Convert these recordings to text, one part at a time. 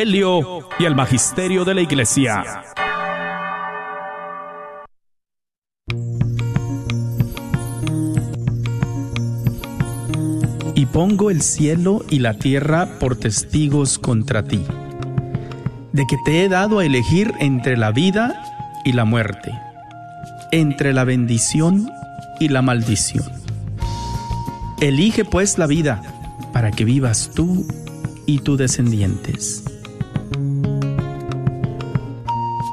Y el Magisterio de la Iglesia. Y pongo el cielo y la tierra por testigos contra ti, de que te he dado a elegir entre la vida y la muerte, entre la bendición y la maldición. Elige pues la vida, para que vivas tú y tus descendientes.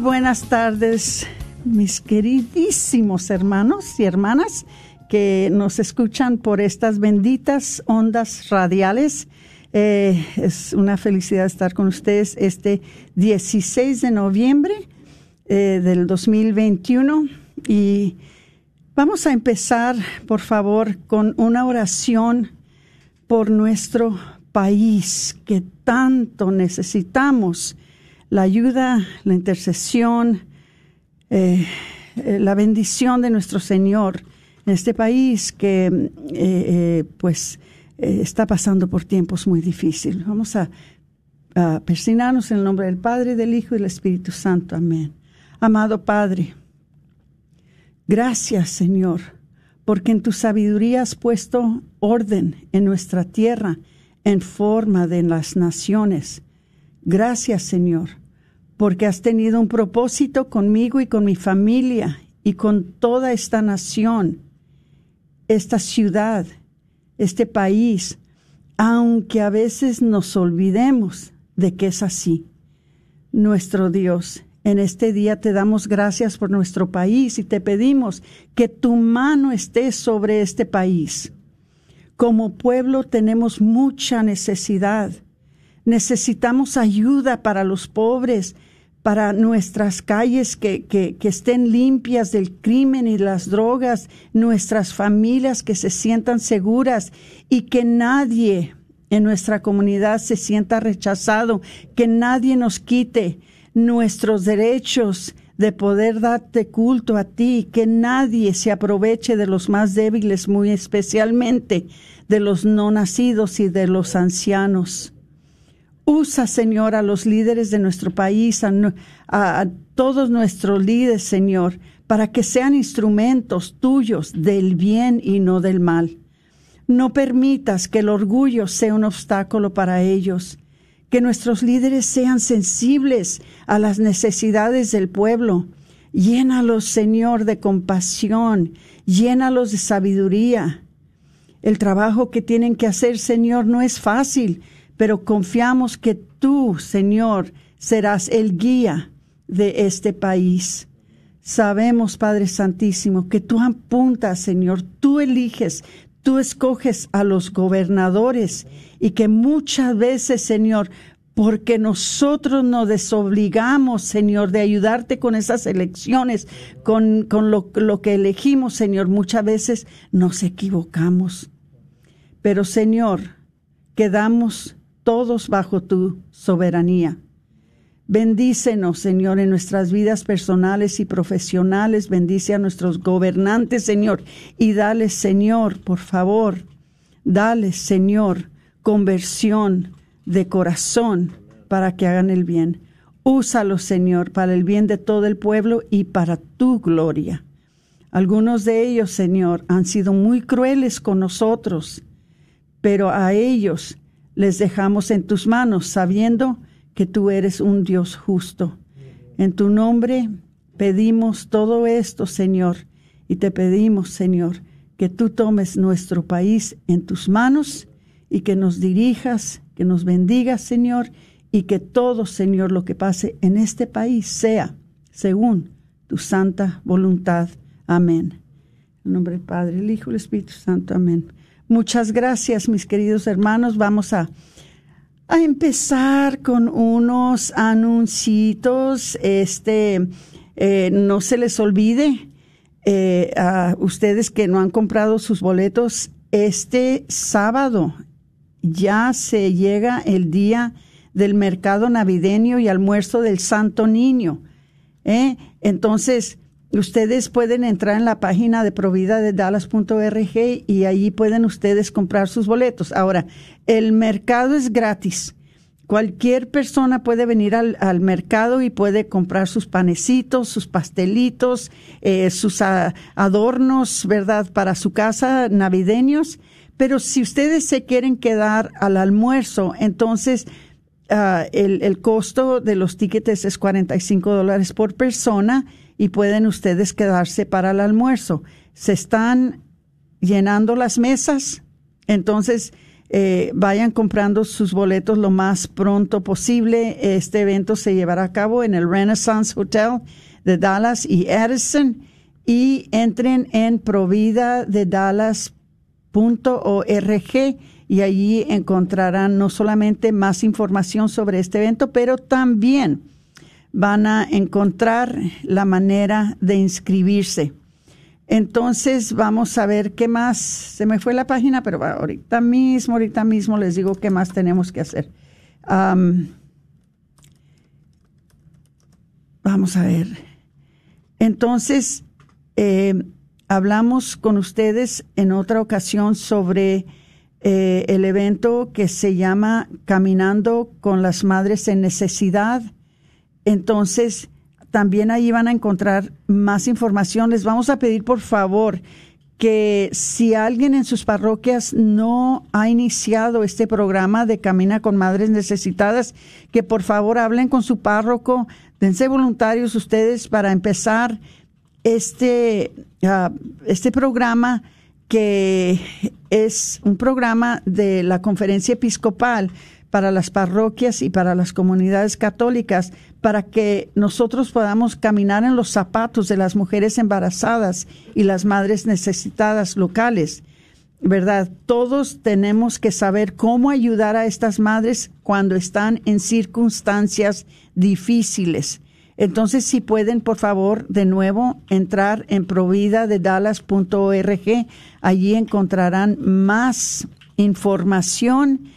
Buenas tardes, mis queridísimos hermanos y hermanas que nos escuchan por estas benditas ondas radiales. Eh, es una felicidad estar con ustedes este 16 de noviembre eh, del 2021 y vamos a empezar, por favor, con una oración por nuestro país que tanto necesitamos la ayuda, la intercesión, eh, eh, la bendición de nuestro Señor en este país que eh, pues está pasando por tiempos muy difíciles. Vamos a, a en el nombre del Padre, del Hijo y del Espíritu Santo. Amén. Amado Padre, gracias Señor, porque en tu sabiduría has puesto orden en nuestra tierra en forma de las naciones Gracias, Señor, porque has tenido un propósito conmigo y con mi familia y con toda esta nación, esta ciudad, este país, aunque a veces nos olvidemos de que es así. Nuestro Dios, en este día te damos gracias por nuestro país y te pedimos que tu mano esté sobre este país. Como pueblo tenemos mucha necesidad necesitamos ayuda para los pobres, para nuestras calles que, estén limpias del crimen y las drogas, nuestras familias que se sientan seguras y que nadie en nuestra comunidad se sienta rechazado, que nadie nos quite nuestros derechos de poder darte culto a ti, que nadie se aproveche de los más débiles, muy especialmente de los no nacidos y de los ancianos. Usa, Señor, a los líderes de nuestro país, a, todos nuestros líderes, Señor, para que sean instrumentos tuyos del bien y no del mal. No permitas que el orgullo sea un obstáculo para ellos. Que nuestros líderes sean sensibles a las necesidades del pueblo. Llénalos, Señor, de compasión. Llénalos de sabiduría. El trabajo que tienen que hacer, Señor, no es fácil pero confiamos que tú, Señor, serás el guía de este país. Sabemos, Padre Santísimo, que tú apuntas, Señor, tú eliges, tú escoges a los gobernadores y que muchas veces, Señor, porque nosotros nos desobligamos, Señor, de ayudarte con esas elecciones, con, con lo, lo que elegimos, Señor, muchas veces nos equivocamos. Pero, Señor, quedamos todos bajo tu soberanía. Bendícenos, Señor, en nuestras vidas personales y profesionales. Bendice a nuestros gobernantes, Señor. Y dale, Señor, por favor, dale, Señor, conversión de corazón para que hagan el bien. Úsalo, Señor, para el bien de todo el pueblo y para tu gloria. Algunos de ellos, Señor, han sido muy crueles con nosotros, pero a ellos les dejamos en tus manos, sabiendo que tú eres un Dios justo. En tu nombre pedimos todo esto, Señor, y te pedimos, Señor, que tú tomes nuestro país en tus manos y que nos dirijas, que nos bendigas, Señor, y que todo, Señor, lo que pase en este país sea según tu santa voluntad. Amén. En nombre del Padre, el Hijo y el Espíritu Santo. Amén. Muchas gracias, mis queridos hermanos. Vamos a a empezar con unos anuncios. Este, eh, no se les olvide eh, a ustedes que no han comprado sus boletos. Este sábado ya se llega el día del mercado navideño y almuerzo del Santo Niño. ¿eh? Entonces, ustedes pueden entrar en la página de provida de dallas.org y allí pueden ustedes comprar sus boletos. Ahora, el mercado es gratis. Cualquier persona puede venir al, mercado y puede comprar sus panecitos, sus pastelitos, eh, sus adornos, ¿verdad?, para su casa navideños. Pero si ustedes se quieren quedar al almuerzo, entonces ah, el, el, costo de los tickets es 45 dólares por persona y pueden ustedes quedarse para el almuerzo. Se están llenando las mesas, entonces eh, vayan comprando sus boletos lo más pronto posible. Este evento se llevará a cabo en el Renaissance Hotel de Dallas y Edison y entren en provida de Dallas.org y allí encontrarán no solamente más información sobre este evento, pero también van a encontrar la manera de inscribirse. Entonces vamos a ver qué más. Se me fue la página, pero ahorita mismo, ahorita mismo les digo qué más tenemos que hacer. vamos a ver. Entonces, eh, hablamos con ustedes en otra ocasión sobre eh, el evento que se llama Caminando con las Madres en Necesidad. Entonces, también ahí van a encontrar más información. Les vamos a pedir, por favor, que si alguien en sus parroquias no ha iniciado este programa de Camina con Madres Necesitadas, que por favor hablen con su párroco, dense voluntarios ustedes para empezar este, ah, este programa que es un programa de la conferencia episcopal para las parroquias y para las comunidades católicas, para que nosotros podamos caminar en los zapatos de las mujeres embarazadas y las madres necesitadas locales. ¿Verdad? Todos tenemos que saber cómo ayudar a estas madres cuando están en circunstancias difíciles. Entonces, si pueden, por favor, de nuevo entrar en provida de dallas.org, allí encontrarán más información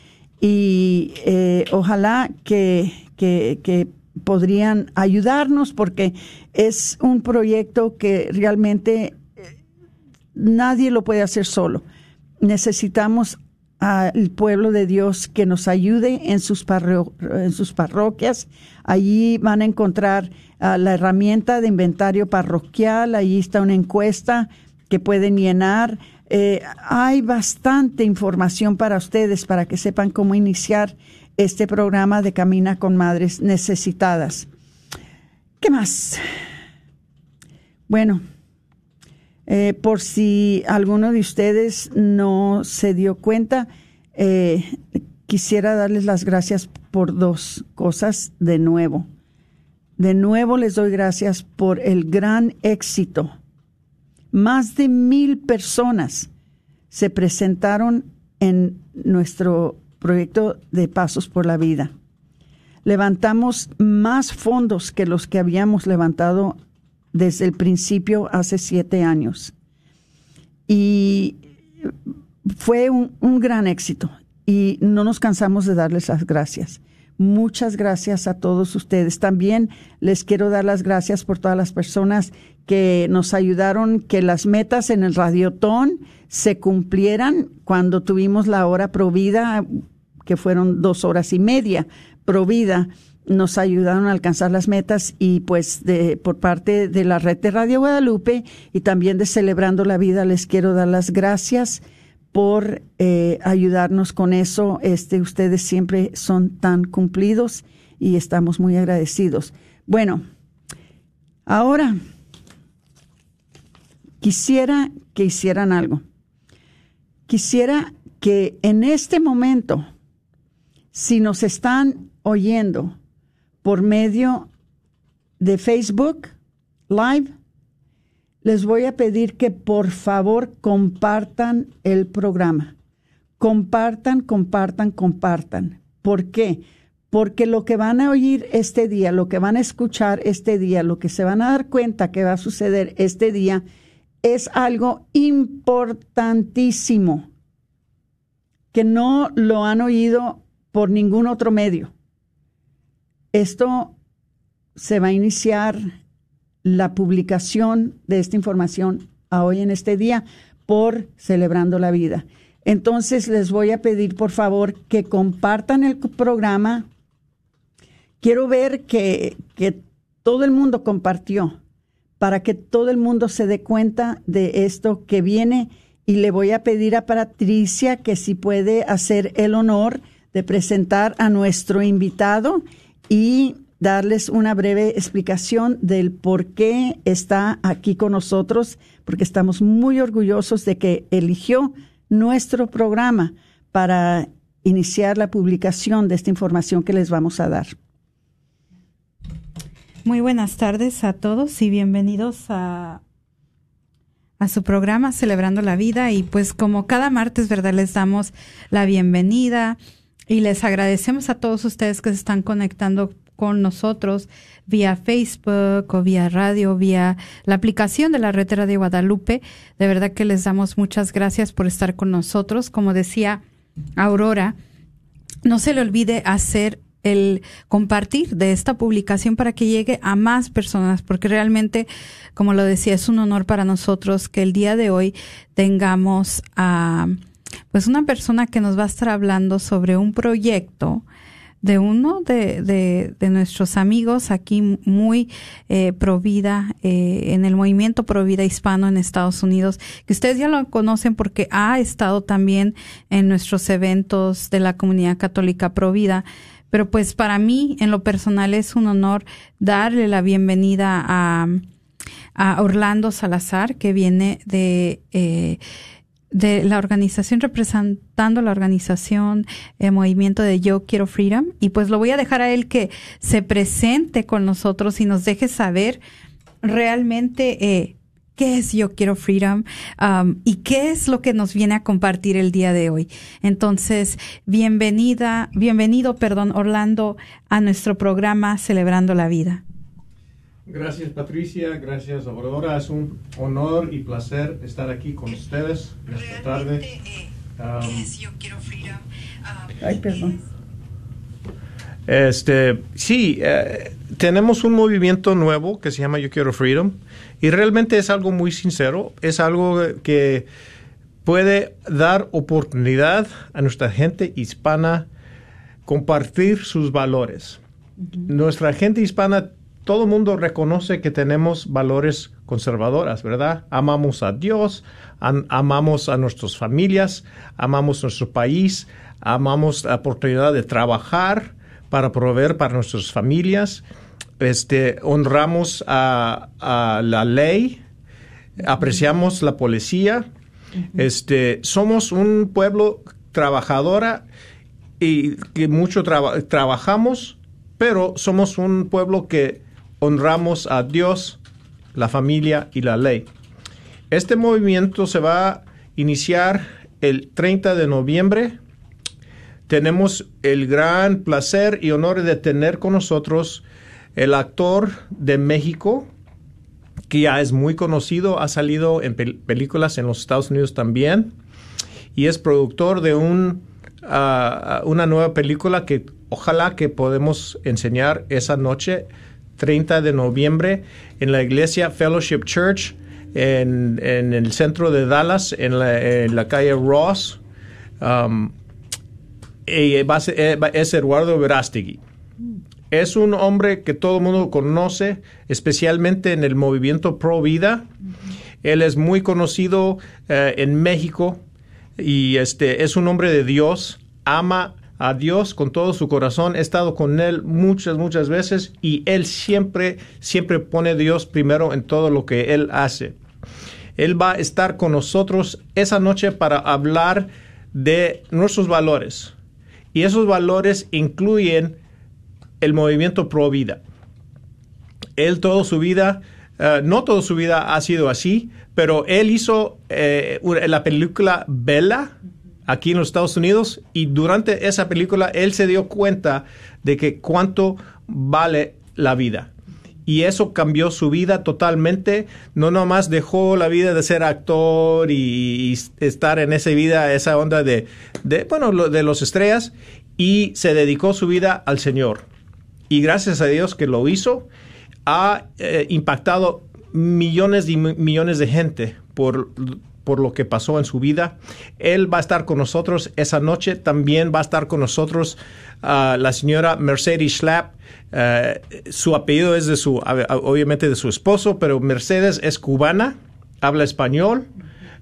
y eh, ojalá que, que, podrían ayudarnos porque es un proyecto que realmente eh, nadie lo puede hacer solo. Necesitamos al pueblo de Dios que nos ayude en sus, en sus parroquias. Allí van a encontrar ah, la herramienta de inventario parroquial, allí está una encuesta que pueden llenar. Eh, hay bastante información para ustedes para que sepan cómo iniciar este programa de Camina con Madres Necesitadas. ¿Qué más? Bueno, eh, por si alguno de ustedes no se dio cuenta, eh, quisiera darles las gracias por dos cosas de nuevo. De nuevo les doy gracias por el gran éxito más de mil personas se presentaron en nuestro proyecto de Pasos por la Vida. Levantamos más fondos que los que habíamos levantado desde el principio hace siete años. Y fue un, gran éxito. y no nos cansamos de darles las gracias. Muchas gracias a todos ustedes. También les quiero dar las gracias por todas las personas que nos ayudaron que las metas en el radiotón se cumplieran cuando tuvimos la hora provida, que fueron dos horas y media provida nos ayudaron a alcanzar las metas y pues de, por parte de la red de Radio Guadalupe y también de Celebrando la Vida les quiero dar las gracias por eh, ayudarnos con eso. Este, ustedes siempre son tan cumplidos y estamos muy agradecidos. Bueno, ahora quisiera que hicieran algo. Quisiera que en este momento, si nos están oyendo por medio de Facebook Live, les voy a pedir que por favor compartan el programa. Compartan, compartan, compartan. ¿Por qué? Porque lo que van a oír este día, lo que van a escuchar este día, lo que se van a dar cuenta que va a suceder este día, es algo importantísimo que no lo han oído por ningún otro medio. Esto se va a iniciar la publicación de esta información a hoy en este día por Celebrando la Vida. Entonces les voy a pedir por favor que compartan el programa. Quiero ver que, que todo el mundo compartió para que todo el mundo se dé cuenta de esto que viene y le voy a pedir a Patricia que si puede hacer el honor de presentar a nuestro invitado y darles una breve explicación del por qué está aquí con nosotros, porque estamos muy orgullosos de que eligió nuestro programa para iniciar la publicación de esta información que les vamos a dar. Muy buenas tardes a todos y bienvenidos a, a su programa Celebrando la Vida. Y pues como cada martes, ¿verdad? Les damos la bienvenida y les agradecemos a todos ustedes que se están conectando con nosotros vía Facebook o vía radio, vía la aplicación de la red de Guadalupe. De verdad que les damos muchas gracias por estar con nosotros. Como decía Aurora, no se le olvide hacer el compartir de esta publicación para que llegue a más personas, porque realmente, como lo decía, es un honor para nosotros que el día de hoy tengamos a pues una persona que nos va a estar hablando sobre un proyecto de uno de, de, nuestros amigos aquí muy eh, Provida, eh, en el movimiento Provida hispano en Estados Unidos, que ustedes ya lo conocen porque ha estado también en nuestros eventos de la comunidad católica Provida. Pero pues para mí, en lo personal, es un honor darle la bienvenida a, a Orlando Salazar, que viene de... Eh, de la organización representando la organización el movimiento de Yo Quiero Freedom y pues lo voy a dejar a él que se presente con nosotros y nos deje saber realmente eh, qué es Yo Quiero Freedom um, y qué es lo que nos viene a compartir el día de hoy. Entonces, bienvenida, bienvenido, perdón, Orlando, a nuestro programa Celebrando la Vida. Gracias Patricia, gracias Aurora. Es un honor y placer estar aquí con ustedes esta tarde. Ay, perdón. Este, sí, eh, tenemos un movimiento nuevo que se llama Yo Quiero Freedom y realmente es algo muy sincero, es algo que puede dar oportunidad a nuestra gente hispana compartir sus valores. Nuestra gente hispana todo el mundo reconoce que tenemos valores conservadoras, ¿verdad? Amamos a Dios, amamos a nuestras familias, amamos nuestro país, amamos la oportunidad de trabajar para proveer para nuestras familias, este, honramos a, la ley, apreciamos la policía, este, somos un pueblo trabajadora y que mucho trabajamos, pero somos un pueblo que honramos a Dios, la familia y la ley. Este movimiento se va a iniciar el 30 de noviembre. Tenemos el gran placer y honor de tener con nosotros el actor de México, que ya es muy conocido, ha salido en películas en los Estados Unidos también, y es productor de un ah, una nueva película que ojalá que podemos enseñar esa noche, 30 de noviembre, en la iglesia Fellowship Church, en, en el centro de Dallas, en la, en la calle Ross. Um, y va a ser- eh, es Eduardo Verástegui. Es un hombre que todo el mundo conoce, especialmente en el movimiento pro vida. Él es muy conocido eh, en México y este es un hombre de Dios, ama a Dios con todo su corazón. He estado con él muchas, muchas veces y él siempre, siempre pone a Dios primero en todo lo que él hace. Él va a estar con nosotros esa noche para hablar de nuestros valores. Y esos valores incluyen el movimiento pro vida. Él toda su vida, eh, no toda su vida ha sido así, pero él hizo eh, la película Bella aquí en los Estados Unidos y durante esa película él se dio cuenta de que cuánto vale la vida. Y eso cambió su vida totalmente. No nomás dejó la vida de ser actor y, estar en esa vida, esa onda de, bueno, de los estrellas, y se dedicó su vida al Señor. Y gracias a Dios que lo hizo, ha eh, impactado millones y mi- millones de gente por, por lo que pasó en su vida. Él va a estar con nosotros esa noche. También va a estar con nosotros ah, la señora Mercedes Schlapp. Eh, su apellido es de su, obviamente de su esposo, pero Mercedes es cubana, habla español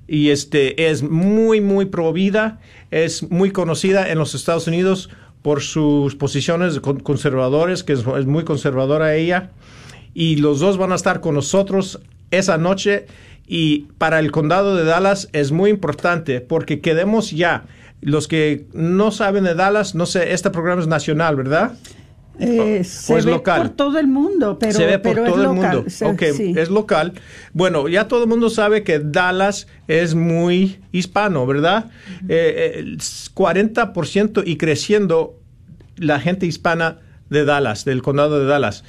y este es muy muy pro vida, es muy conocida en los Estados Unidos por sus posiciones con- conservadores, que es muy conservadora ella y los dos van a estar con nosotros esa noche y para el condado de Dallas es muy importante porque quedemos ya los que no saben de Dallas, no sé, este programa es nacional, ¿verdad? Eh, ¿O se es ve local? por todo el mundo, pero, se ve por pero todo es el local. mundo. se- ok, sí. es local. Bueno, ya todo el mundo sabe que Dallas es muy hispano, ¿verdad? Eh, eh, el 40% y creciendo la gente hispana de Dallas, del condado de Dallas.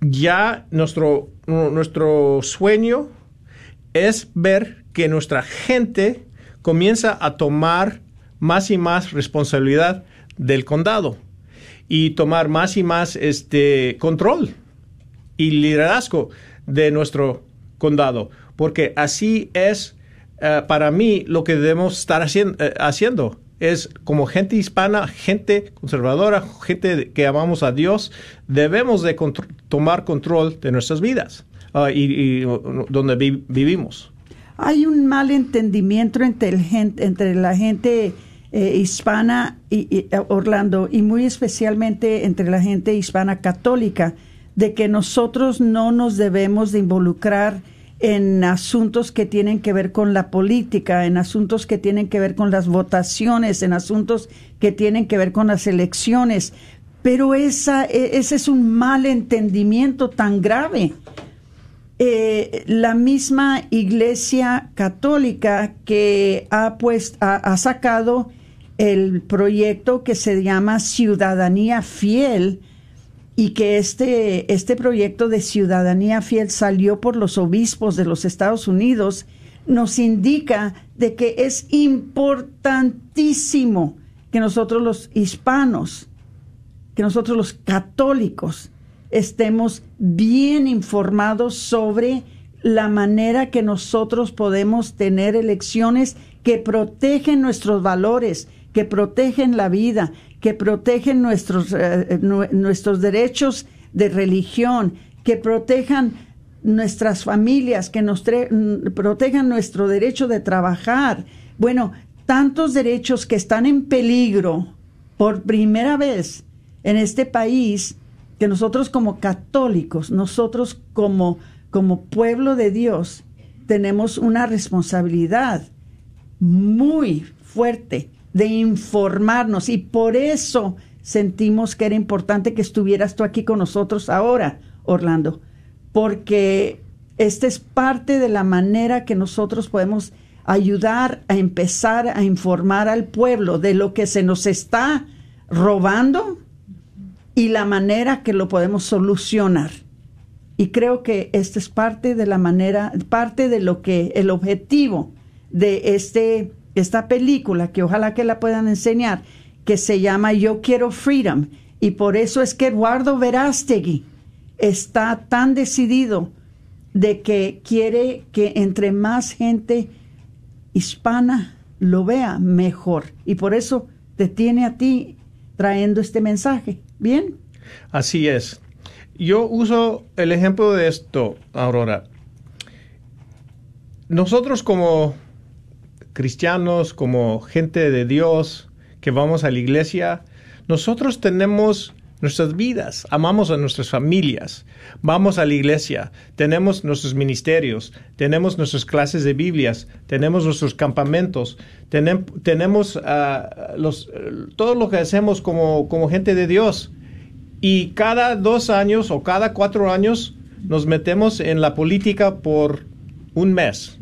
Ya nuestro, nuestro sueño es ver que nuestra gente comienza a tomar más y más responsabilidad del condado y tomar más y más este control y liderazgo de nuestro condado, porque así es eh, para mí lo que debemos estar eh, haciendo. Es como gente hispana, gente conservadora, gente que amamos a Dios, debemos de tomar control de nuestras vidas ah, y, donde vi- vivimos. Hay un mal entendimiento entre, el gen- entre la gente eh, hispana y, y, eh, Orlando y muy especialmente entre la gente hispana católica de que nosotros no nos debemos de involucrar en asuntos que tienen que ver con la política, en asuntos que tienen que ver con las votaciones, en asuntos que tienen que ver con las elecciones. Pero esa, e- ese es un mal entendimiento tan grave eh, la misma Iglesia Católica que ha, pues, ha, ha sacado el proyecto que se llama Ciudadanía Fiel y que este, este proyecto de Ciudadanía Fiel salió por los obispos de los Estados Unidos, nos indica de que es importantísimo que nosotros los hispanos, que nosotros los católicos estemos bien informados sobre la manera que nosotros podemos tener elecciones que protegen nuestros valores, que protegen la vida, que protegen nuestros, eh, nu- nuestros derechos de religión, que protejan nuestras familias, que nos protejan nuestro derecho de trabajar. Bueno, tantos derechos que están en peligro por primera vez en este país que nosotros como católicos, nosotros como, como pueblo de Dios, tenemos una responsabilidad muy fuerte de informarnos. Y por eso sentimos que era importante que estuvieras tú aquí con nosotros ahora, Orlando, porque esta es parte de la manera que nosotros podemos ayudar a empezar a informar al pueblo de lo que se nos está robando y la manera que lo podemos solucionar. Y creo que esta es parte de la manera, parte de lo que el objetivo de este esta película, que ojalá que la puedan enseñar, que se llama Yo quiero Freedom. Y por eso es que Eduardo Verástegui está tan decidido de que quiere que entre más gente hispana lo vea mejor. Y por eso te tiene a ti trayendo este mensaje. ¿Bien? Así es. Yo uso el ejemplo de esto, Aurora. Nosotros como cristianos, como gente de Dios que vamos a la iglesia, nosotros tenemos nuestras vidas, amamos a nuestras familias, vamos a la iglesia, tenemos nuestros ministerios, tenemos nuestras clases de Biblias, tenemos nuestros campamentos, tenemos uh, los, todo lo que hacemos como, como gente de Dios. Y cada dos años o cada cuatro años nos metemos en la política por un mes,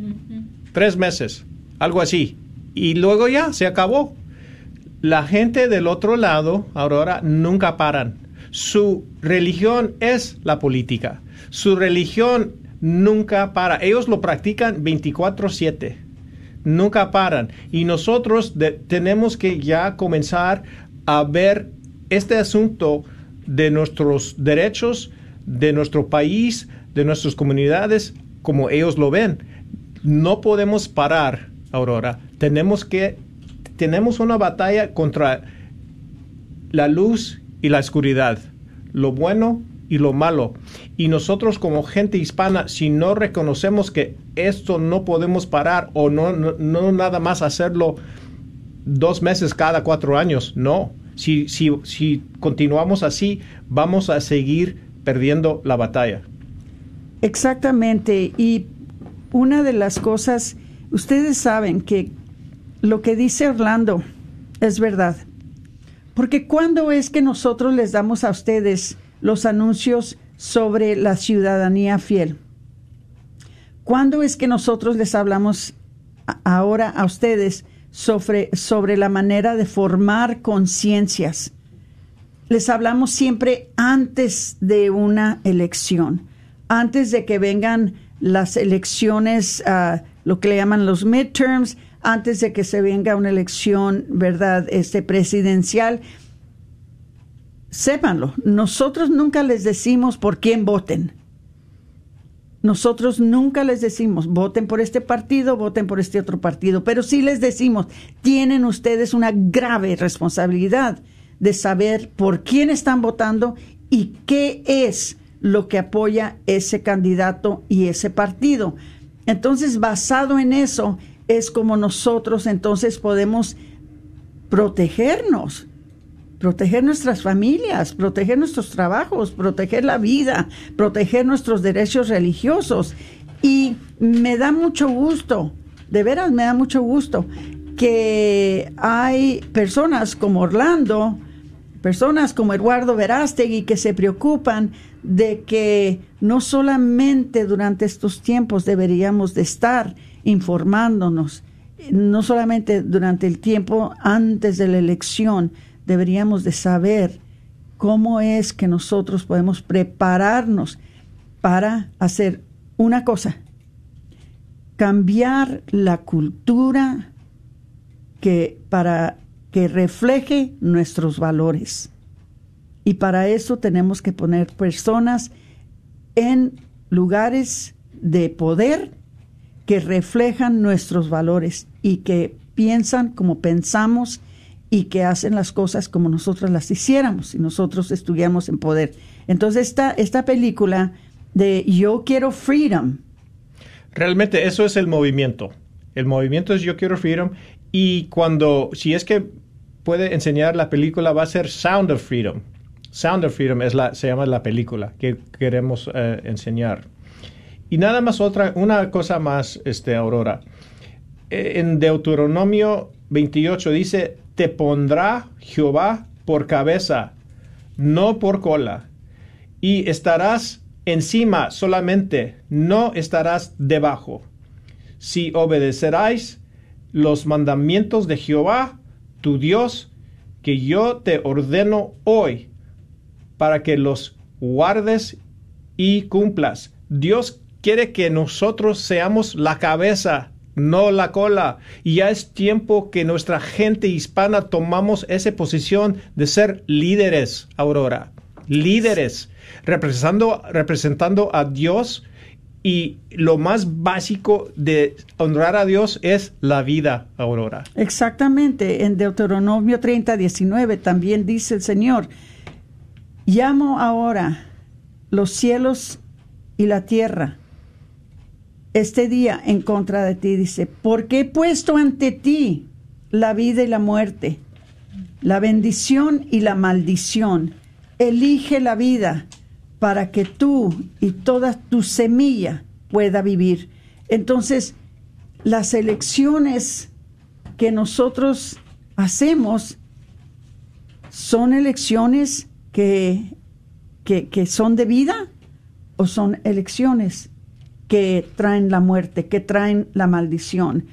tres meses, algo así. Y luego ya se acabó. La gente del otro lado, Aurora, nunca paran. Su religión es la política. Su religión nunca para. Ellos lo practican 24/7. Nunca paran. Y nosotros tenemos que ya comenzar a ver este asunto de nuestros derechos, de nuestro país, de nuestras comunidades, como ellos lo ven. No podemos parar, Aurora. Tenemos que tenemos una batalla contra la luz y la oscuridad, lo bueno y lo malo. Y nosotros como gente hispana, si no reconocemos que esto no podemos parar o no, no, nada más hacerlo dos meses cada cuatro años, no. Si, si, si continuamos así, vamos a seguir perdiendo la batalla. Exactamente. Y una de las cosas, ustedes saben que lo que dice Orlando es verdad. Porque ¿cuándo es que nosotros les damos a ustedes los anuncios sobre la ciudadanía fiel? ¿Cuándo es que nosotros les hablamos ahora a ustedes sobre, sobre la manera de formar conciencias? Les hablamos siempre antes de una elección, antes de que vengan las elecciones, uh, lo que le llaman los midterms, antes de que se venga una elección, ¿verdad?, este presidencial. Sépanlo, nosotros nunca les decimos por quién voten. Nosotros nunca les decimos, voten por este partido, voten por este otro partido, pero sí les decimos, tienen ustedes una grave responsabilidad de saber por quién están votando y qué es lo que apoya ese candidato y ese partido. Entonces, basado en eso, es como nosotros entonces podemos protegernos, proteger nuestras familias, proteger nuestros trabajos, proteger la vida, proteger nuestros derechos religiosos. Y me da mucho gusto, de veras me da mucho gusto que hay personas como Orlando, personas como Eduardo Verástegui que se preocupan de que no solamente durante estos tiempos deberíamos de estar informándonos, no solamente durante el tiempo antes de la elección, deberíamos de saber cómo es que nosotros podemos prepararnos para hacer una cosa, cambiar la cultura que para que refleje nuestros valores. Y para eso tenemos que poner personas en lugares de poder que reflejan nuestros valores y que piensan como pensamos y que hacen las cosas como nosotros las hiciéramos si nosotros estuviéramos en poder. Entonces esta, esta película de Yo quiero freedom. Realmente eso es el movimiento. El movimiento es Yo quiero freedom y cuando, si es que puede enseñar la película, va a ser Sound of Freedom. Sound of Freedom es la, se llama la película que queremos eh, enseñar. Y nada más otra, una cosa más, este, Aurora. Eh, en Deuteronomio 28 dice, te pondrá Jehová por cabeza, no por cola, y estarás encima solamente, no estarás debajo. Si obedeceráis los mandamientos de Jehová, tu Dios, que yo te ordeno hoy, para que los guardes y cumplas. Dios quiere que nosotros seamos la cabeza no la cola. Y ya es tiempo que nuestra gente hispana tomamos esa posición de ser líderes, Aurora. Líderes, representando, representando a Dios. Y lo más básico de honrar a Dios es la vida, Aurora. Exactamente. En Deuteronomio 30, 19 también dice el Señor, llamo ahora los cielos y la tierra este día en contra de ti. Dice, porque he puesto ante ti la vida y la muerte, la bendición y la maldición. Elige la vida para que tú y toda tu semilla pueda vivir. Entonces, las elecciones que nosotros hacemos son elecciones que, que, que son de vida o son elecciones que traen la muerte, que traen la maldición.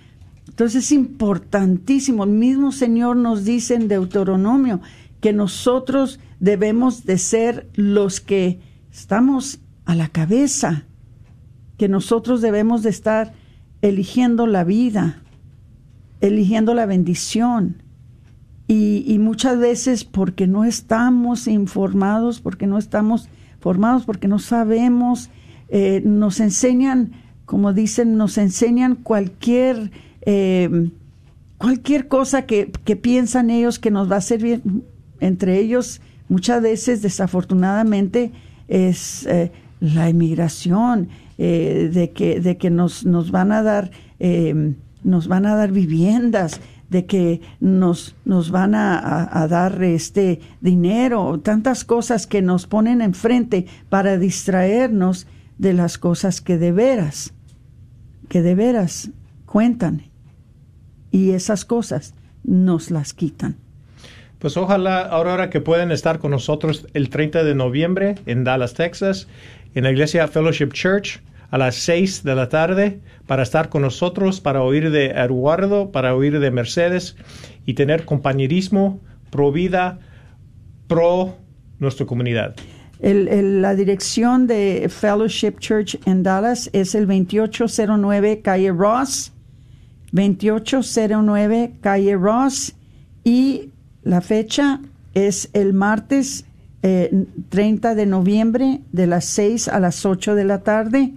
Entonces es importantísimo. El mismo Señor nos dice en Deuteronomio que nosotros debemos de ser los que estamos a la cabeza, que nosotros debemos de estar eligiendo la vida, eligiendo la bendición. Y, y, muchas veces porque no estamos informados, porque no estamos formados, porque no sabemos eh, nos enseñan, como dicen, nos enseñan cualquier, eh, cualquier cosa que, que, piensan ellos que nos va a servir. Entre ellos, muchas veces, desafortunadamente, es eh, la inmigración, de que, de que nos, nos van a dar, nos van a dar viviendas, de que nos, nos van a, a, dar este dinero, tantas cosas que nos ponen enfrente para distraernos de las cosas que de veras, que de veras cuentan. Y esas cosas nos las quitan. Pues ojalá, ahora que pueden estar con nosotros el 30 de noviembre en Dallas, Texas, en la iglesia Fellowship Church a las 6 de la tarde para estar con nosotros, para oír de Eduardo, para oír de Mercedes y tener compañerismo pro vida, pro nuestra comunidad. La dirección de Fellowship Church en Dallas es el 2809 Calle Ross, 2809 Calle Ross y la fecha es el martes 30 eh, de noviembre de las 6 a las 8 de la tarde.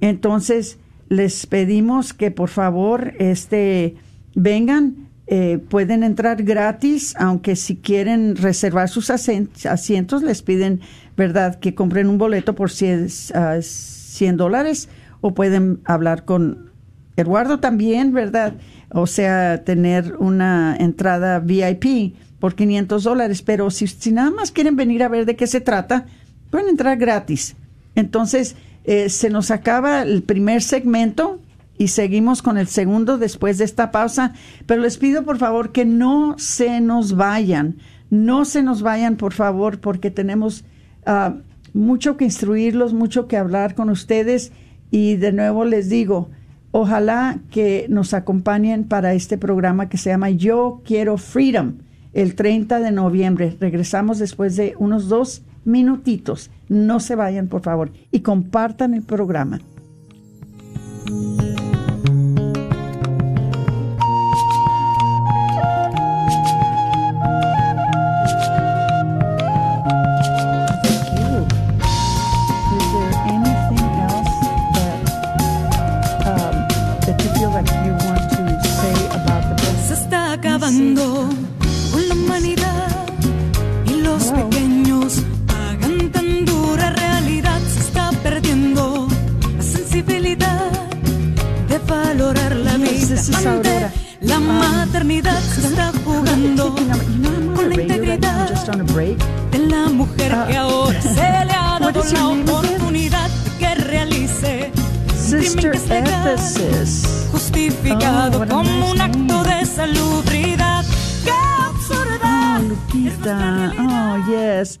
Entonces les pedimos que por favor este vengan eh, pueden entrar gratis, aunque si quieren reservar sus asientos, les piden, ¿verdad?, que compren un boleto por 100, uh, dólares o pueden hablar con Eduardo también, ¿verdad? O sea, tener una entrada VIP por 500 dólares, pero si, si nada más quieren venir a ver de qué se trata, pueden entrar gratis. Entonces, eh, se nos acaba el primer segmento y seguimos con el segundo después de esta pausa. Pero les pido por favor que no se nos vayan, no se nos vayan por favor porque tenemos uh, mucho que instruirlos, mucho que hablar con ustedes y de nuevo les digo, ojalá que nos acompañen para este programa que se llama Yo quiero Freedom el 30 de noviembre. Regresamos después de unos dos minutitos. No se vayan, por favor, y compartan el programa. on a break. De la mujer uh, que ah. ahora se le ha dado la oportunidad que realice Sister Ephesus. Justificado oh, como un acto de salubridad. ¡Qué absurda! Oh, Lupita. Oh, yes.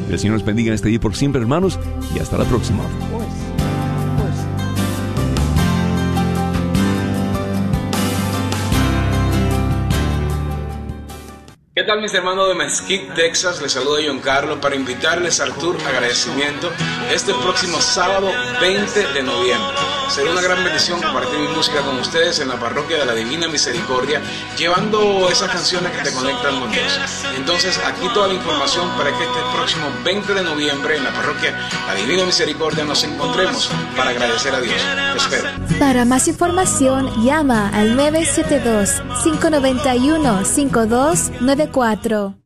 El Señor nos bendiga en este día por siempre, hermanos, y hasta la próxima. ¿Qué tal mis hermanos de Mesquite, Texas? Les saluda John Carlos para invitarles al tour agradecimiento este próximo sábado 20 de noviembre. Será una gran bendición compartir mi música con ustedes en la parroquia de la Divina Misericordia, llevando esas canciones que te conectan con Dios. Entonces, aquí toda la información para que este próximo 20 de noviembre en la parroquia La Divina Misericordia nos encontremos para agradecer a Dios. Espero. Para más información, llama al 972-591-5294.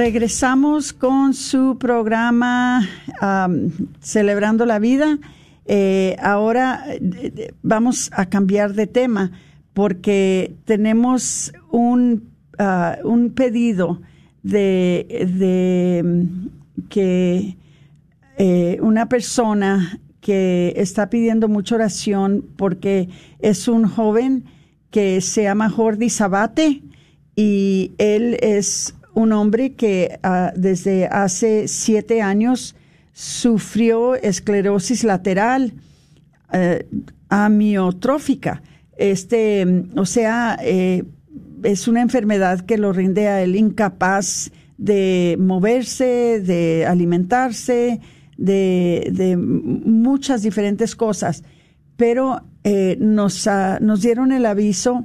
Regresamos con su programa Celebrando la Vida. Eh, ahora eh, vamos a cambiar de tema porque tenemos un, uh, un pedido de, de que eh, una persona que está pidiendo mucha oración porque es un joven que se llama Jordi Sabate y él es un hombre que ah, desde hace siete años sufrió esclerosis lateral eh, amiotrófica. Este, o sea, eh, es una enfermedad que lo rinde a él incapaz de moverse, de alimentarse, de, muchas diferentes cosas. Pero eh, nos, ah, nos dieron el aviso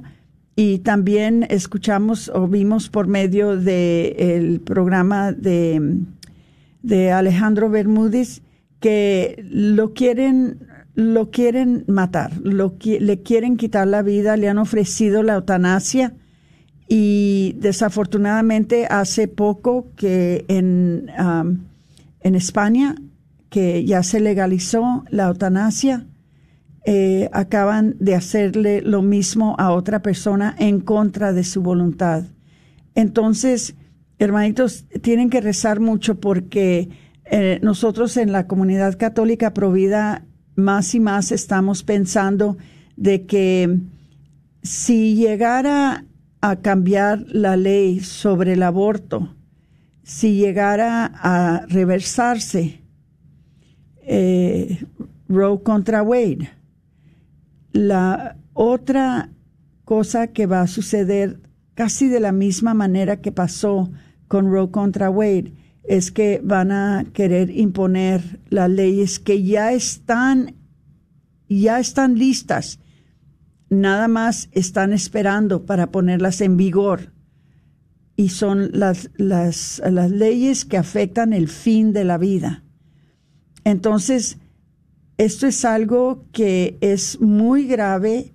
y también escuchamos o vimos por medio del programa de, Alejandro Bermúdez que lo quieren lo quieren matar, lo, le quieren quitar la vida, le han ofrecido la eutanasia y desafortunadamente hace poco que en, um, en España, que ya se legalizó la eutanasia, eh, acaban de hacerle lo mismo a otra persona en contra de su voluntad. Entonces, hermanitos, tienen que rezar mucho porque eh, nosotros en la comunidad católica provida más y más estamos pensando de que si llegara a cambiar la ley sobre el aborto, si llegara a reversarse eh, Roe contra Wade, la otra cosa que va a suceder casi de la misma manera que pasó con Roe contra Wade es que van a querer imponer las leyes que ya están ya están listas, nada más están esperando para ponerlas en vigor. Y son las, las, las leyes que afectan el fin de la vida. Entonces, esto es algo que es muy grave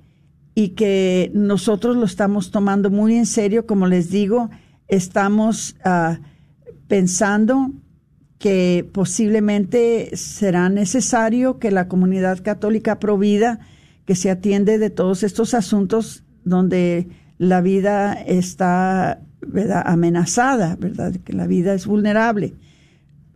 y que nosotros lo estamos tomando muy en serio. Como les digo, estamos ah, pensando que posiblemente será necesario que la comunidad católica provida, que se atiende de todos estos asuntos donde la vida está amenazada, ¿verdad? Que la vida es vulnerable,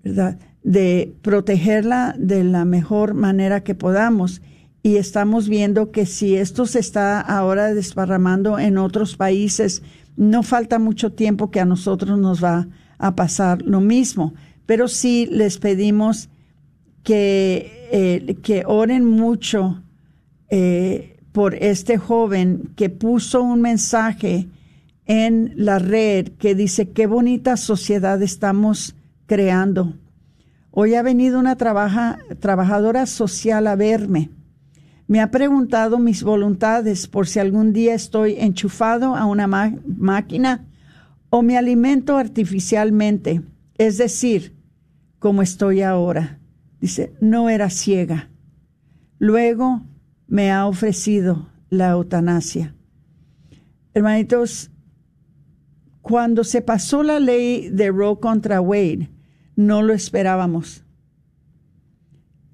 ¿verdad? De protegerla de la mejor manera que podamos. Y estamos viendo que si esto se está ahora desparramando en otros países, no falta mucho tiempo que a nosotros nos va a pasar lo mismo. Pero sí les pedimos que, eh, que oren mucho eh, por este joven que puso un mensaje en la red que dice qué bonita sociedad estamos creando. Hoy ha venido una trabaja, trabajadora social a verme. Me ha preguntado mis voluntades por si algún día estoy enchufado a una máquina o me alimento artificialmente, es decir, como estoy ahora. Dice, no era ciega. Luego me ha ofrecido la eutanasia. Hermanitos, cuando se pasó la ley de Roe contra Wade, no lo esperábamos.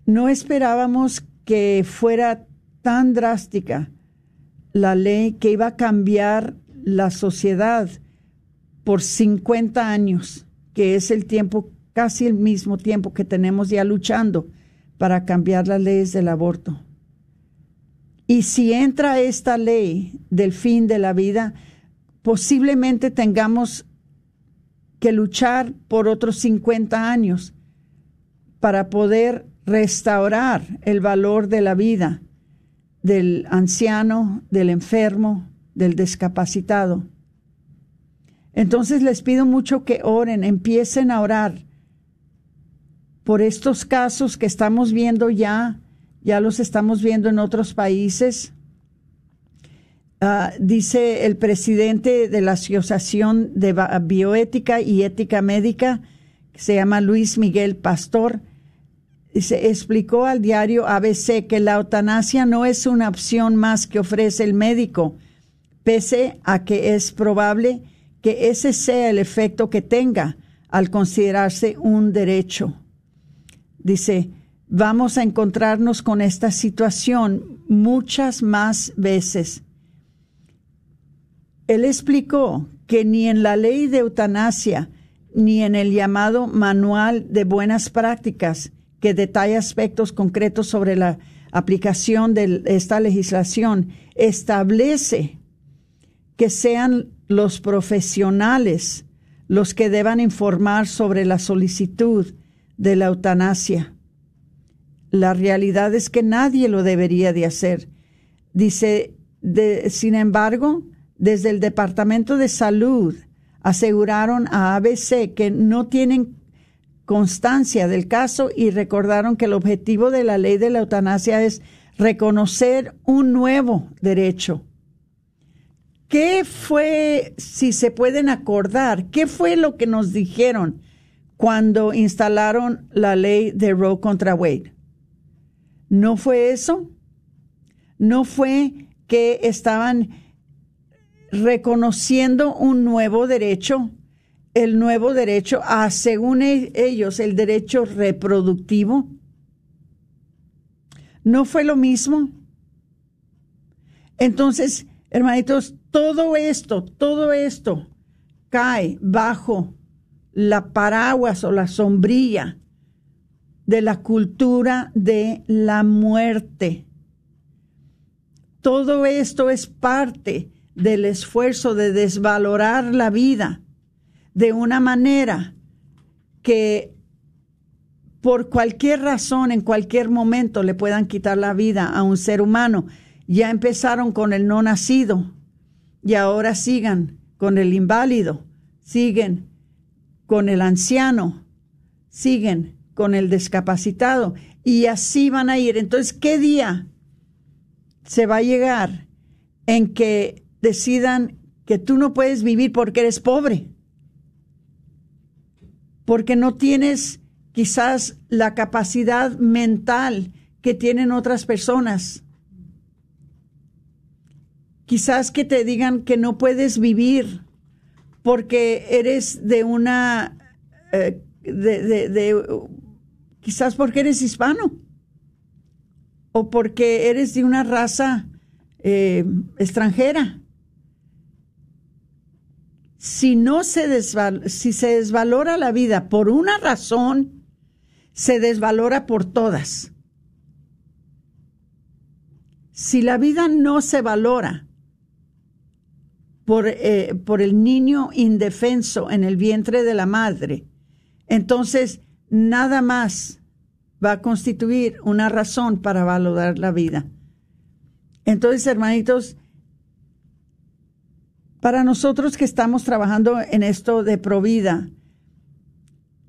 No esperábamos que fuera tan drástica la ley que iba a cambiar la sociedad por 50 años, que es el tiempo, casi el mismo tiempo que tenemos ya luchando para cambiar las leyes del aborto. Y si entra esta ley del fin de la vida, posiblemente tengamos que luchar por otros 50 años para poder restaurar el valor de la vida del anciano, del enfermo, del discapacitado. Entonces les pido mucho que oren, empiecen a orar por estos casos que estamos viendo ya, ya los estamos viendo en otros países. Ah, dice el presidente de la Asociación de Bioética y Ética Médica, que se llama Luis Miguel Pastor, se explicó al diario ABC que la eutanasia no es una opción más que ofrece el médico, pese a que es probable que ese sea el efecto que tenga al considerarse un derecho. Dice, vamos a encontrarnos con esta situación muchas más veces. Él explicó que ni en la ley de eutanasia ni en el llamado Manual de Buenas Prácticas que detalla aspectos concretos sobre la aplicación de esta legislación, establece que sean los profesionales los que deban informar sobre la solicitud de la eutanasia. La realidad es que nadie lo debería de hacer. Dice, sin embargo, desde el Departamento de Salud aseguraron a ABC que no tienen constancia del caso y recordaron que el objetivo de la ley de la eutanasia es reconocer un nuevo derecho. ¿Qué fue, si se pueden acordar, qué fue lo que nos dijeron cuando instalaron la ley de Roe contra Wade? ¿No fue eso? ¿No fue que estaban reconociendo un nuevo derecho el nuevo derecho a, según e-, ellos, el derecho reproductivo? ¿No fue lo mismo? Entonces, hermanitos, todo esto, todo esto cae bajo la paraguas o la sombrilla de la cultura de la muerte. Todo esto es parte del esfuerzo de desvalorar la vida de una manera que por cualquier razón, en cualquier momento, le puedan quitar la vida a un ser humano. Ya empezaron con el no nacido y ahora sigan con el inválido, siguen con el anciano, siguen con el discapacitado y así van a ir. Entonces, ¿qué día se va a llegar en que decidan que tú no puedes vivir porque eres pobre? porque no tienes quizás la capacidad mental que tienen otras personas. Quizás que te digan que no puedes vivir porque eres de una, eh, de, quizás porque eres hispano o porque eres de una raza eh, extranjera si no se si se desvalora la vida por una razón, se desvalora por todas. Si la vida no se valora por, eh, por el niño indefenso en el vientre de la madre, entonces nada más va a constituir una razón para valorar la vida. Entonces, hermanitos, para nosotros que estamos trabajando en esto de Provida,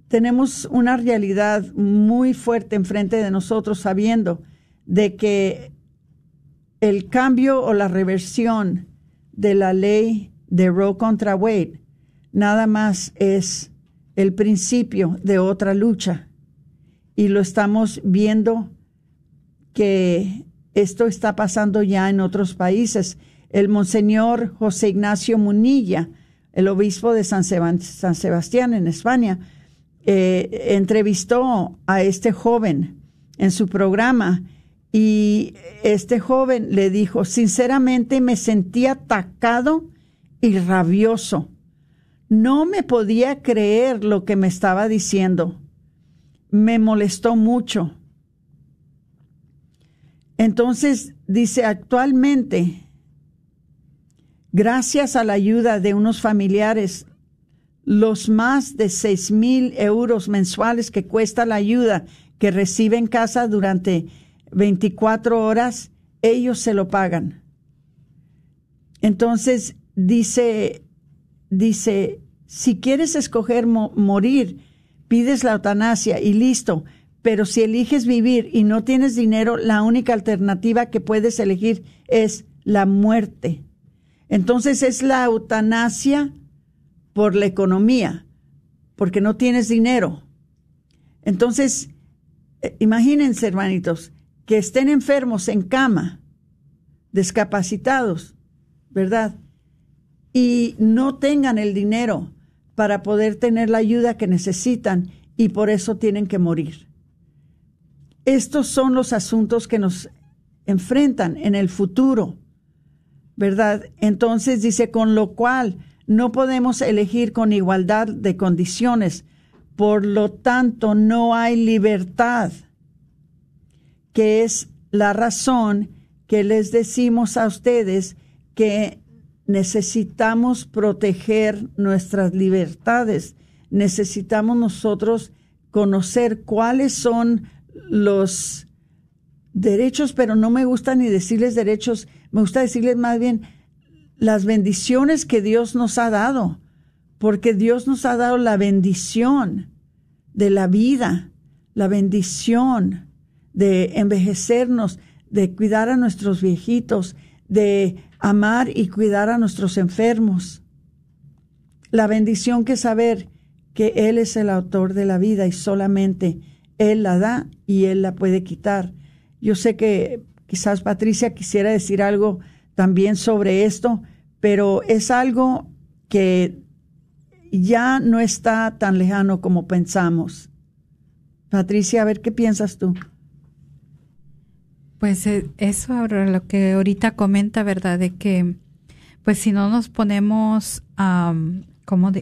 tenemos una realidad muy fuerte enfrente de nosotros sabiendo de que el cambio o la reversión de la ley de Roe contra Wade nada más es el principio de otra lucha. Y lo estamos viendo que esto está pasando ya en otros países. El monseñor José Ignacio Munilla, el obispo de San, Sebastián en España, eh, entrevistó a este joven en su programa y este joven le dijo, sinceramente me sentí atacado y rabioso. No me podía creer lo que me estaba diciendo. Me molestó mucho. Entonces dice, actualmente, gracias a la ayuda de unos familiares, los más de seis mil euros mensuales que cuesta la ayuda que recibe en casa durante 24 horas, ellos se lo pagan. Entonces dice, dice, si quieres escoger morir, pides la eutanasia y listo. Pero si eliges vivir y no tienes dinero, la única alternativa que puedes elegir es la muerte. Entonces es la eutanasia por la economía, porque no tienes dinero. Entonces, eh, imagínense, hermanitos, que estén enfermos en cama, discapacitados, ¿verdad? Y no tengan el dinero para poder tener la ayuda que necesitan y por eso tienen que morir. Estos son los asuntos que nos enfrentan en el futuro, ¿verdad? Entonces dice, con lo cual no podemos elegir con igualdad de condiciones, por lo tanto no hay libertad, que es la razón que les decimos a ustedes que necesitamos proteger nuestras libertades, necesitamos nosotros conocer cuáles son los derechos, pero no me gusta ni decirles derechos, me gusta decirles más bien las bendiciones que Dios nos ha dado, porque Dios nos ha dado la bendición de la vida, la bendición de envejecernos, de cuidar a nuestros viejitos, de amar y cuidar a nuestros enfermos. La bendición que saber que Él es el autor de la vida y solamente Él la da y Él la puede quitar. Yo sé que quizás Patricia quisiera decir algo también sobre esto, pero es algo que ya no está tan lejano como pensamos. Patricia, a ver qué piensas tú. Pues eh, eso ahora lo que ahorita comenta, ¿verdad? De que, pues si no nos ponemos, um, ¿cómo,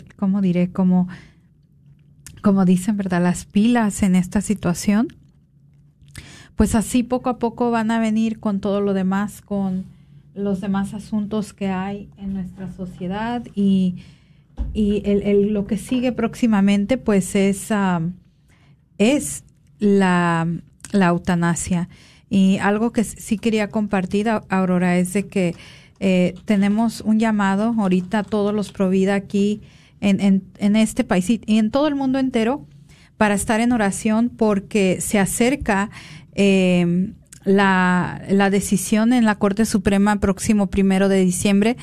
diré? Como, como dicen, ¿verdad? Las pilas en esta situación, pues así poco a poco van a venir con todo lo demás, con los demás asuntos que hay en nuestra sociedad y, y el, lo que sigue próximamente, pues es, es la, la eutanasia. Y algo que sí quería compartir, Aurora, es de que eh, tenemos un llamado ahorita a todos los Provida aquí en, en, este país y en todo el mundo entero para estar en oración porque se acerca eh, la, la decisión en la Corte Suprema próximo primero de diciembre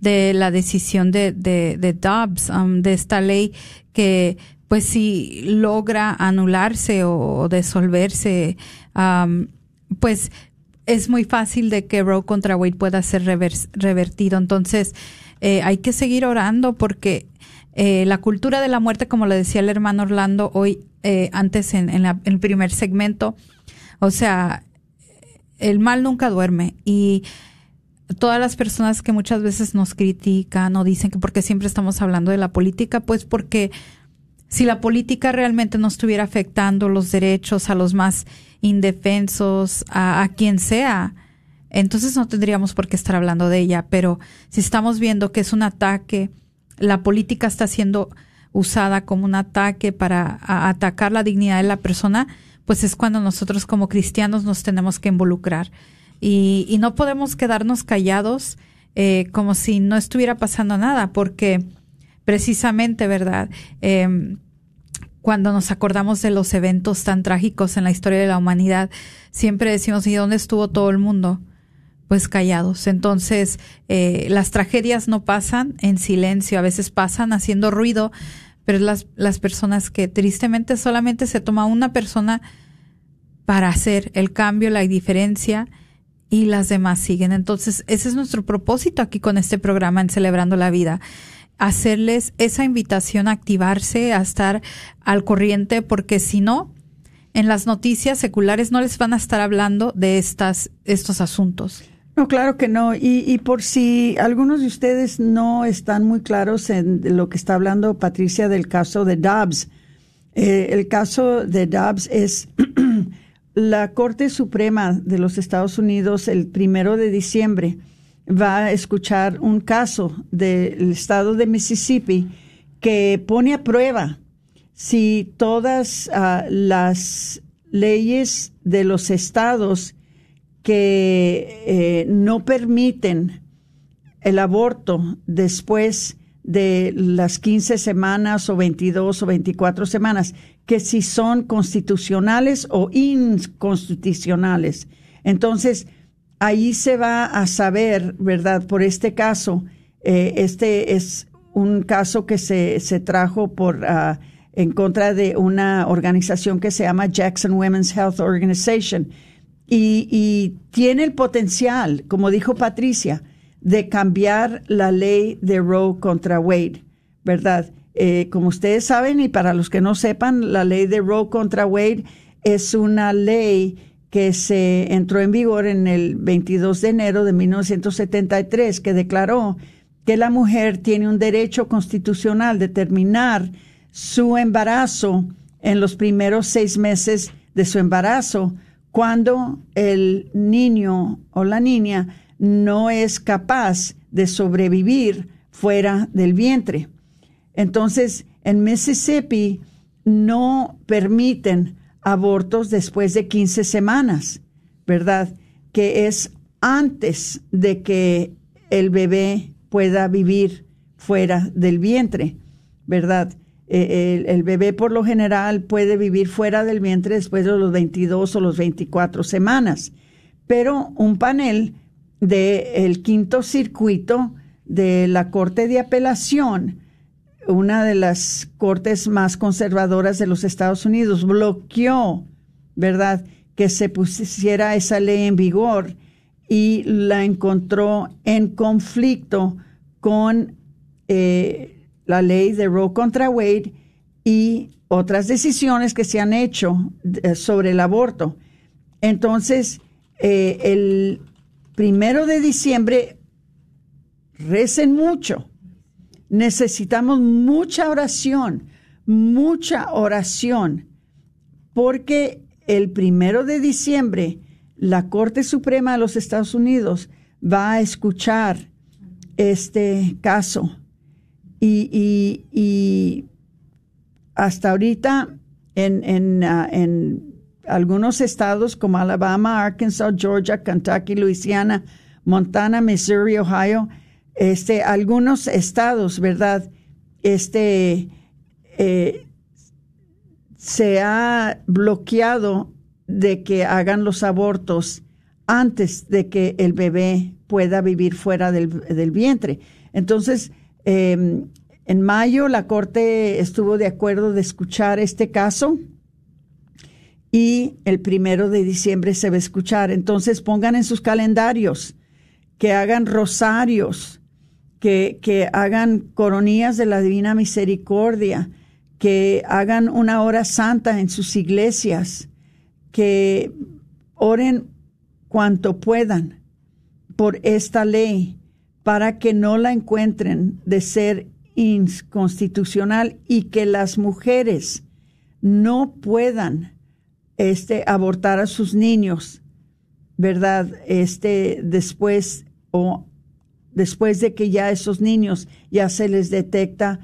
de la decisión de, de, de Dobbs, um, de esta ley que pues si logra anularse o, disolverse, um, pues es muy fácil de que Roe contra Wade pueda ser revertido. Entonces, eh, hay que seguir orando porque eh, la cultura de la muerte, como le decía el hermano Orlando hoy, eh, antes en, en, el primer segmento, o sea, el mal nunca duerme y todas las personas que muchas veces nos critican o dicen que porque siempre estamos hablando de la política, pues porque si la política realmente no estuviera afectando los derechos a los más indefensos, a, quien sea, entonces no tendríamos por qué estar hablando de ella. Pero si estamos viendo que es un ataque, la política está siendo usada como un ataque para atacar la dignidad de la persona, pues es cuando nosotros como cristianos nos tenemos que involucrar. y, y no podemos quedarnos callados eh, como si no estuviera pasando nada, porque precisamente, ¿verdad? Eh, cuando nos acordamos de los eventos tan trágicos en la historia de la humanidad, siempre decimos, ¿y dónde estuvo todo el mundo? Pues callados. Entonces, eh, las tragedias no pasan en silencio, a veces pasan haciendo ruido, pero las, las personas que tristemente solamente se toma una persona para hacer el cambio, la diferencia, y las demás siguen. Entonces, ese es nuestro propósito aquí con este programa en Celebrando la Vida hacerles esa invitación a activarse, a estar al corriente, porque si no, en las noticias seculares no les van a estar hablando de estas, estos asuntos. No, claro que no. Y, y por si algunos de ustedes no están muy claros en lo que está hablando Patricia del caso de Dobbs, eh, el caso de Dobbs es la Corte Suprema de los Estados Unidos el primero de diciembre va a escuchar un caso del estado de Mississippi que pone a prueba si todas ah, las leyes de los estados que eh, no permiten el aborto después de las 15 semanas o 22 o 24 semanas, que si son constitucionales o inconstitucionales. Entonces, ahí se va a saber, ¿verdad? Por este caso, eh, este es un caso que se, se trajo por uh, en contra de una organización que se llama Jackson Women's Health Organization y, y tiene el potencial, como dijo Patricia, de cambiar la ley de Roe contra Wade, ¿verdad? Eh, como ustedes saben y para los que no sepan, la ley de Roe contra Wade es una ley que se entró en vigor en el 22 de enero de 1973, que declaró que la mujer tiene un derecho constitucional de terminar su embarazo en los primeros seis meses de su embarazo, cuando el niño o la niña no es capaz de sobrevivir fuera del vientre. Entonces, en Mississippi no permiten abortos después de 15 semanas, ¿verdad? Que es antes de que el bebé pueda vivir fuera del vientre, ¿verdad? Eh, el, bebé por lo general puede vivir fuera del vientre después de los 22 o los 24 semanas, pero un panel del quinto circuito de la Corte de Apelación una de las cortes más conservadoras de los Estados Unidos bloqueó, ¿verdad?, que se pusiera esa ley en vigor y la encontró en conflicto con eh, la ley de Roe contra Wade y otras decisiones que se han hecho eh, sobre el aborto. Entonces, eh, el primero de diciembre, recen mucho necesitamos mucha oración, mucha oración, porque el primero de diciembre la Corte Suprema de los Estados Unidos va a escuchar este caso y, hasta ahorita en, en, ah, en algunos estados como Alabama, Arkansas, Georgia, Kentucky, Louisiana, Montana, Missouri, Ohio, este, algunos estados, ¿verdad? Este, eh, se ha bloqueado de que hagan los abortos antes de que el bebé pueda vivir fuera del, vientre. Entonces, em, en mayo la Corte estuvo de acuerdo de escuchar este caso y el primero de diciembre se va a escuchar. Entonces, pongan en sus calendarios que hagan rosarios, que, hagan coronías de la Divina Misericordia, que hagan una hora santa en sus iglesias, que oren cuanto puedan por esta ley para que no la encuentren de ser inconstitucional y que las mujeres no puedan este abortar a sus niños, ¿verdad? Este después o después de que ya esos niños ya se les detecta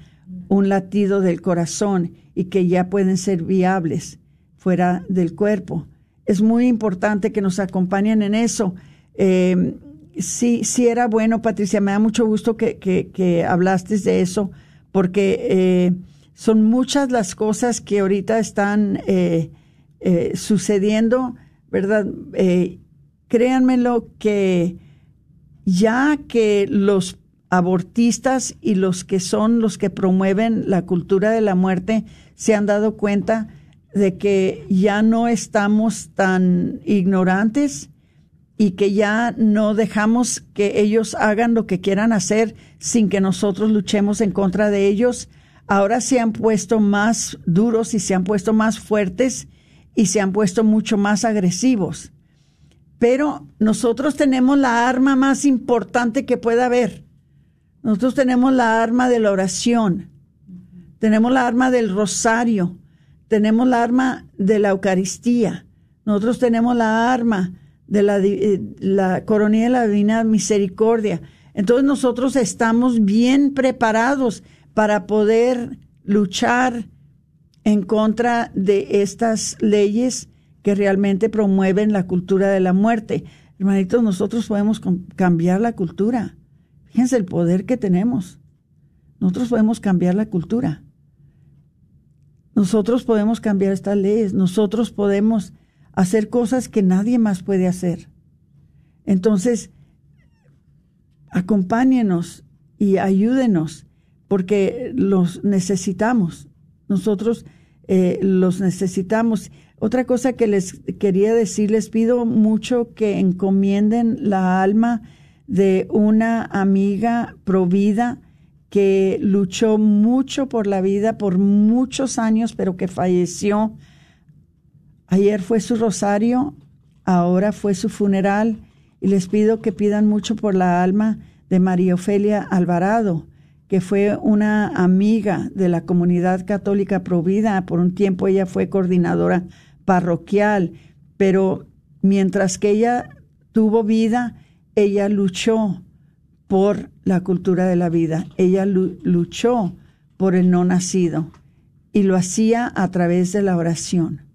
un latido del corazón y que ya pueden ser viables fuera del cuerpo. Es muy importante que nos acompañen en eso. Eh, sí, sí era bueno, Patricia, me da mucho gusto que, que, hablaste de eso, porque eh, son muchas las cosas que ahorita están eh, eh, sucediendo, ¿verdad? Eh, créanmelo que ya que los abortistas y los que son los que promueven la cultura de la muerte se han dado cuenta de que ya no estamos tan ignorantes y que ya no dejamos que ellos hagan lo que quieran hacer sin que nosotros luchemos en contra de ellos. Ahora se han puesto más duros y se han puesto más fuertes y se han puesto mucho más agresivos. Pero nosotros tenemos la arma más importante que pueda haber. Nosotros tenemos la arma de la oración, tenemos la arma del rosario, tenemos la arma de la Eucaristía, nosotros tenemos la arma de la, eh, la coronilla de la divina misericordia. Entonces nosotros estamos bien preparados para poder luchar en contra de estas leyes que realmente promueven la cultura de la muerte. Hermanitos, nosotros podemos cambiar la cultura. Fíjense el poder que tenemos. Nosotros podemos cambiar la cultura. Nosotros podemos cambiar estas leyes. Nosotros podemos hacer cosas que nadie más puede hacer. Entonces, acompáñenos y ayúdenos porque los necesitamos. Nosotros eh, los necesitamos. Otra cosa que les quería decir, les pido mucho que encomienden la alma de una amiga provida que luchó mucho por la vida por muchos años, pero que falleció. Ayer fue su rosario, ahora fue su funeral, y les pido que pidan mucho por la alma de María Ofelia Alvarado, que fue una amiga de la comunidad católica Provida. Por un tiempo ella fue coordinadora parroquial, pero mientras que ella tuvo vida, ella luchó por la cultura de la vida, ella luchó por el no nacido y lo hacía a través de la oración.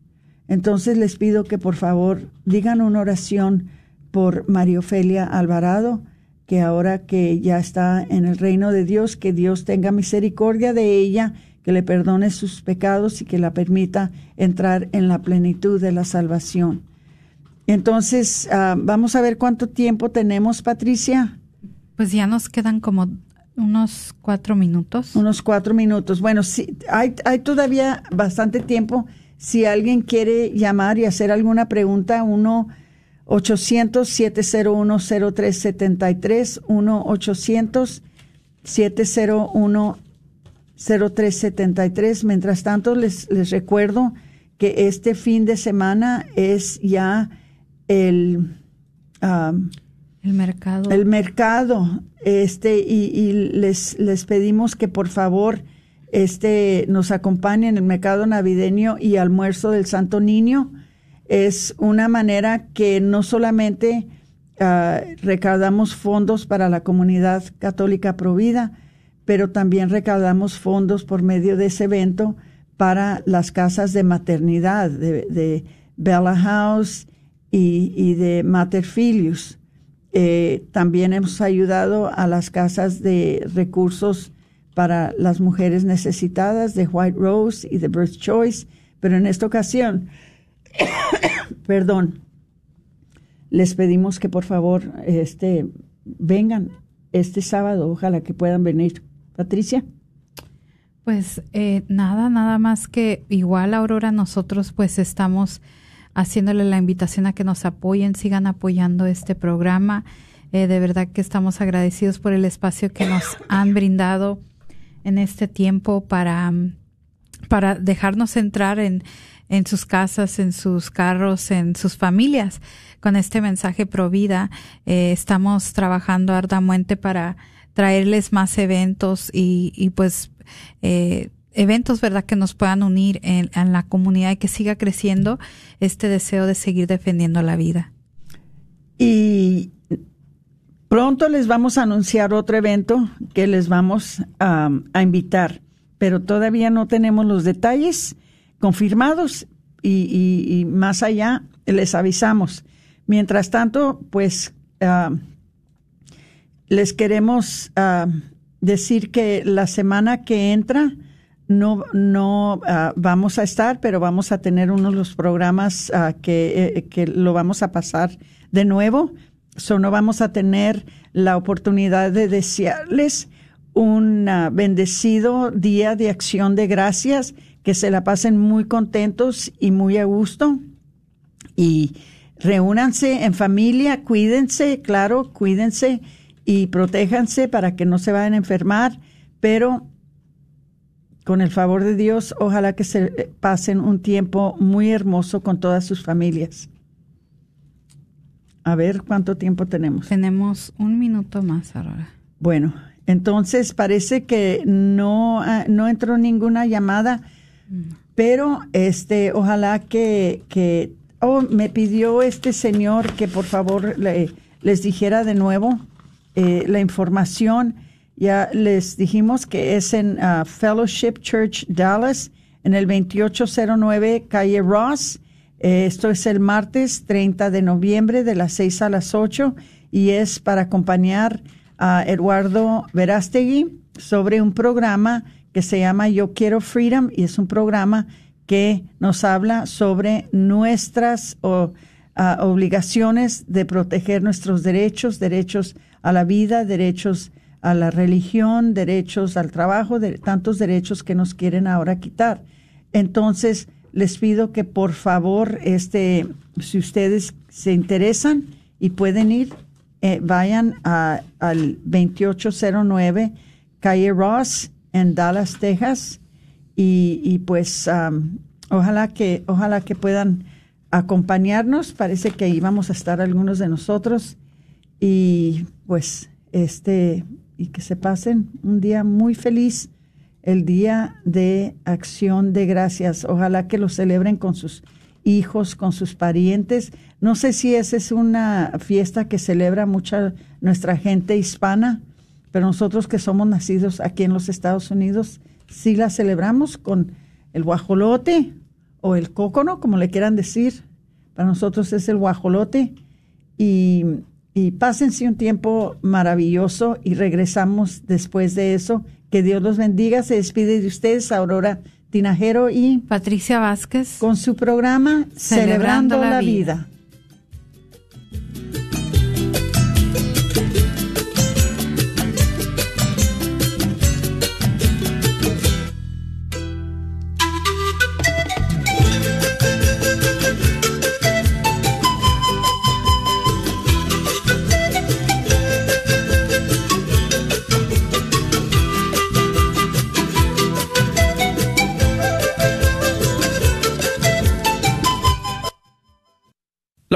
Entonces les pido que por favor digan una oración por María Ofelia Alvarado, que ahora que ya está en el reino de Dios, que Dios tenga misericordia de ella que le perdone sus pecados y que la permita entrar en la plenitud de la salvación. Entonces, ah, vamos a ver cuánto tiempo tenemos, Patricia. Pues ya nos quedan como unos cuatro minutos. Unos cuatro minutos. Bueno, sí, hay, hay todavía bastante tiempo. Si alguien quiere llamar y hacer alguna pregunta, uno 800-701-0373, 1-800-701 0373. Mientras tanto, les, les recuerdo que este fin de semana es ya el, el mercado. El mercado. Este, y, y, les, les pedimos que por favor este, nos acompañen en el mercado navideño y almuerzo del Santo Niño. Es una manera que no solamente uh, recaudamos fondos para la comunidad católica provida, pero también recaudamos fondos por medio de ese evento para las casas de maternidad de, Bella House y, de Mater Filius. Eh, también hemos ayudado a las casas de recursos para las mujeres necesitadas de White Rose y de Birth Choice, pero en esta ocasión, perdón, les pedimos que por favor este, vengan este sábado, ojalá que puedan venir. Patricia. Pues eh, nada, nada más que igual Aurora, nosotros pues estamos haciéndole la invitación a que nos apoyen, sigan apoyando este programa. Eh, de verdad que estamos agradecidos por el espacio que nos han brindado en este tiempo para, para dejarnos entrar en, en sus casas, en sus carros, en sus familias con este mensaje pro vida. Eh, estamos trabajando arduamente para traerles más eventos y, y pues eh, eventos, ¿verdad?, que nos puedan unir en, en, la comunidad y que siga creciendo este deseo de seguir defendiendo la vida. Y pronto les vamos a anunciar otro evento que les vamos a, invitar, pero todavía no tenemos los detalles confirmados y, y, y más allá les avisamos. Mientras tanto, pues ah, les queremos ah, decir que la semana que entra no, no ah, vamos a estar, pero vamos a tener uno de los programas que, eh, que lo vamos a pasar de nuevo. So, no vamos a tener la oportunidad de desearles un bendecido día de acción de gracias, que se la pasen muy contentos y muy a gusto. Y reúnanse en familia, cuídense, claro, cuídense y protéjanse para que no se vayan a enfermar, pero con el favor de Dios, ojalá que se pasen un tiempo muy hermoso con todas sus familias. A ver cuánto tiempo tenemos. Tenemos un minuto más ahora. Bueno, entonces parece que no, ah, no entró ninguna llamada, pero este, ojalá que, que oh, me pidió este señor que por favor les dijera de nuevo eh, la información. Ya les dijimos que es en ah, Fellowship Church Dallas, en el 2809 Calle Ross. Eh, esto es el martes 30 de noviembre de las 6 a las 8 y es para acompañar a Eduardo Verástegui sobre un programa que se llama Yo Quiero Freedom y es un programa que nos habla sobre nuestras ah, obligaciones de proteger nuestros derechos, derechos a la vida, derechos a la religión, derechos al trabajo, de, tantos derechos que nos quieren ahora quitar. Entonces, les pido que por favor, este, si ustedes se interesan y pueden ir, eh, vayan a, al 2809 Calle Ross en Dallas, Texas, y, pues ojalá que ojalá que puedan acompañarnos. Parece que ahí vamos a estar algunos de nosotros y pues este y que se pasen un día muy feliz, el día de acción de gracias. Ojalá que lo celebren con sus hijos, con sus parientes. No sé si esa es una fiesta que celebra mucha nuestra gente hispana, pero nosotros que somos nacidos aquí en los Estados Unidos, sí la celebramos con el guajolote o el cócono, como le quieran decir. Para nosotros es el guajolote. Y, y pásense un tiempo maravilloso y regresamos después de eso. Que Dios los bendiga. Se despide de ustedes, Aurora Tinajero y Patricia Vázquez con su programa Celebrando, la, vida.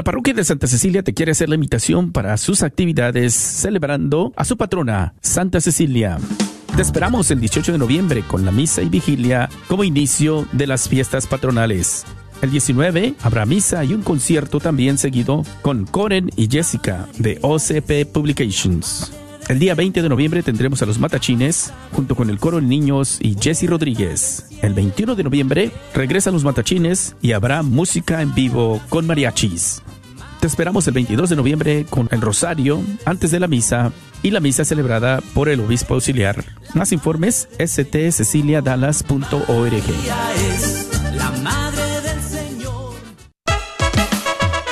Parroquia de Santa Cecilia te quiere hacer la invitación para sus actividades celebrando a su patrona, Santa Cecilia. Te esperamos el 18 de noviembre con la misa y vigilia como inicio de las fiestas patronales. El 19 habrá misa y un concierto también seguido con Coren y Jessica de OCP Publications. El día 20 de noviembre tendremos a los Matachines junto con el coro de niños y Jesse Rodríguez. El 21 de noviembre regresan los Matachines y habrá música en vivo con mariachis. Te esperamos el 22 de noviembre con el Rosario antes de la misa y la misa celebrada por el obispo auxiliar. Más informes stceciliadallas.org.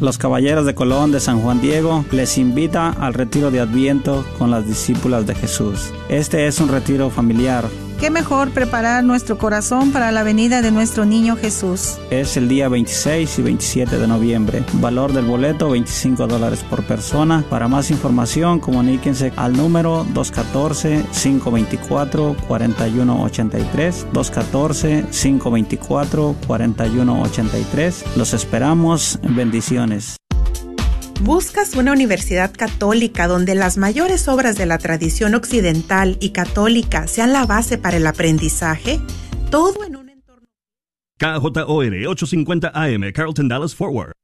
Los Caballeros de Colón de San Juan Diego les invita al retiro de Adviento con las discípulas de Jesús. Este es un retiro familiar qué mejor preparar nuestro corazón para la venida de nuestro niño Jesús. Es el día 26 y 27 de noviembre. Valor del boleto 25 dólares por persona. Para más información comuníquense al número 214-524-4183. 214-524-4183. Los esperamos. Bendiciones. ¿Buscas una universidad católica donde las mayores obras de la tradición occidental y católica sean la base para el aprendizaje? Todo en un KJOR 850 AM, Carlton Dallas Forward.